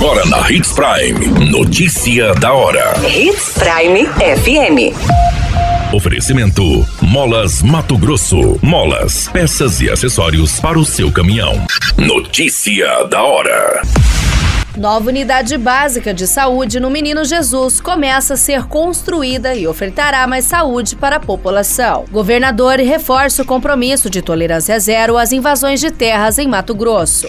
Agora na Hits Prime. Notícia da hora. Hits Prime FM. Oferecimento: Molas Mato Grosso. Molas, peças e acessórios para o seu caminhão. Notícia da hora. Nova unidade básica de saúde no Menino Jesus começa a ser construída e ofertará mais saúde para a população. Governador reforça o compromisso de tolerância zero às invasões de terras em Mato Grosso.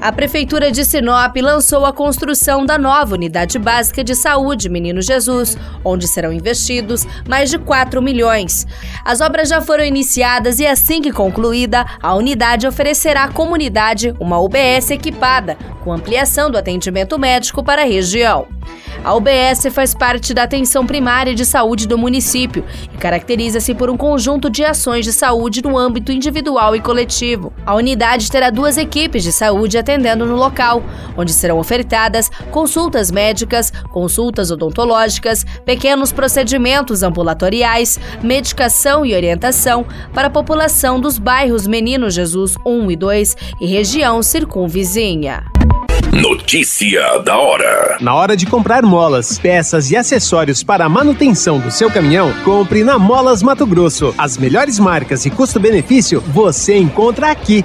A Prefeitura de Sinop lançou a construção da nova Unidade Básica de Saúde Menino Jesus, onde serão investidos mais de 4 milhões. As obras já foram iniciadas e, assim que concluída, a unidade oferecerá à comunidade uma UBS equipada, com ampliação do atendimento médico para a região. A UBS faz parte da atenção primária de saúde do município e caracteriza-se por um conjunto de ações de saúde no âmbito individual e coletivo. A unidade terá duas equipes de saúde atendendo no local, onde serão ofertadas consultas médicas, consultas odontológicas, pequenos procedimentos ambulatoriais, medicação e orientação para a população dos bairros Menino Jesus 1 e 2 e região circunvizinha. Notícia da hora. Na hora de comprar molas, peças e acessórios para a manutenção do seu caminhão, compre na Molas Mato Grosso. As melhores marcas e custo-benefício você encontra aqui.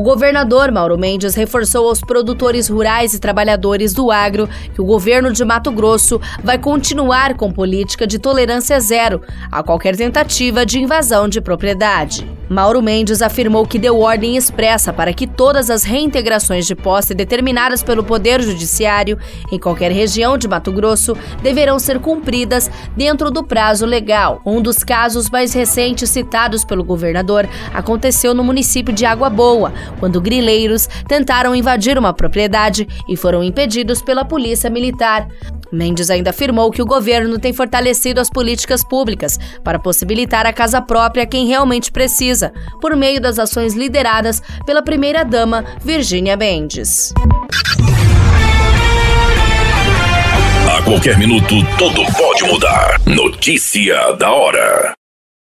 O governador Mauro Mendes reforçou aos produtores rurais e trabalhadores do agro que o governo de Mato Grosso vai continuar com política de tolerância zero a qualquer tentativa de invasão de propriedade. Mauro Mendes afirmou que deu ordem expressa para que todas as reintegrações de posse determinadas pelo Poder Judiciário em qualquer região de Mato Grosso deverão ser cumpridas dentro do prazo legal. Um dos casos mais recentes citados pelo governador aconteceu no município de Água Boa, quando grileiros tentaram invadir uma propriedade e foram impedidos pela polícia militar. Mendes ainda afirmou que o governo tem fortalecido as políticas públicas para possibilitar a casa própria a quem realmente precisa, por meio das ações lideradas pela primeira-dama Virgínia Mendes. A qualquer minuto, tudo pode mudar. Notícia da hora.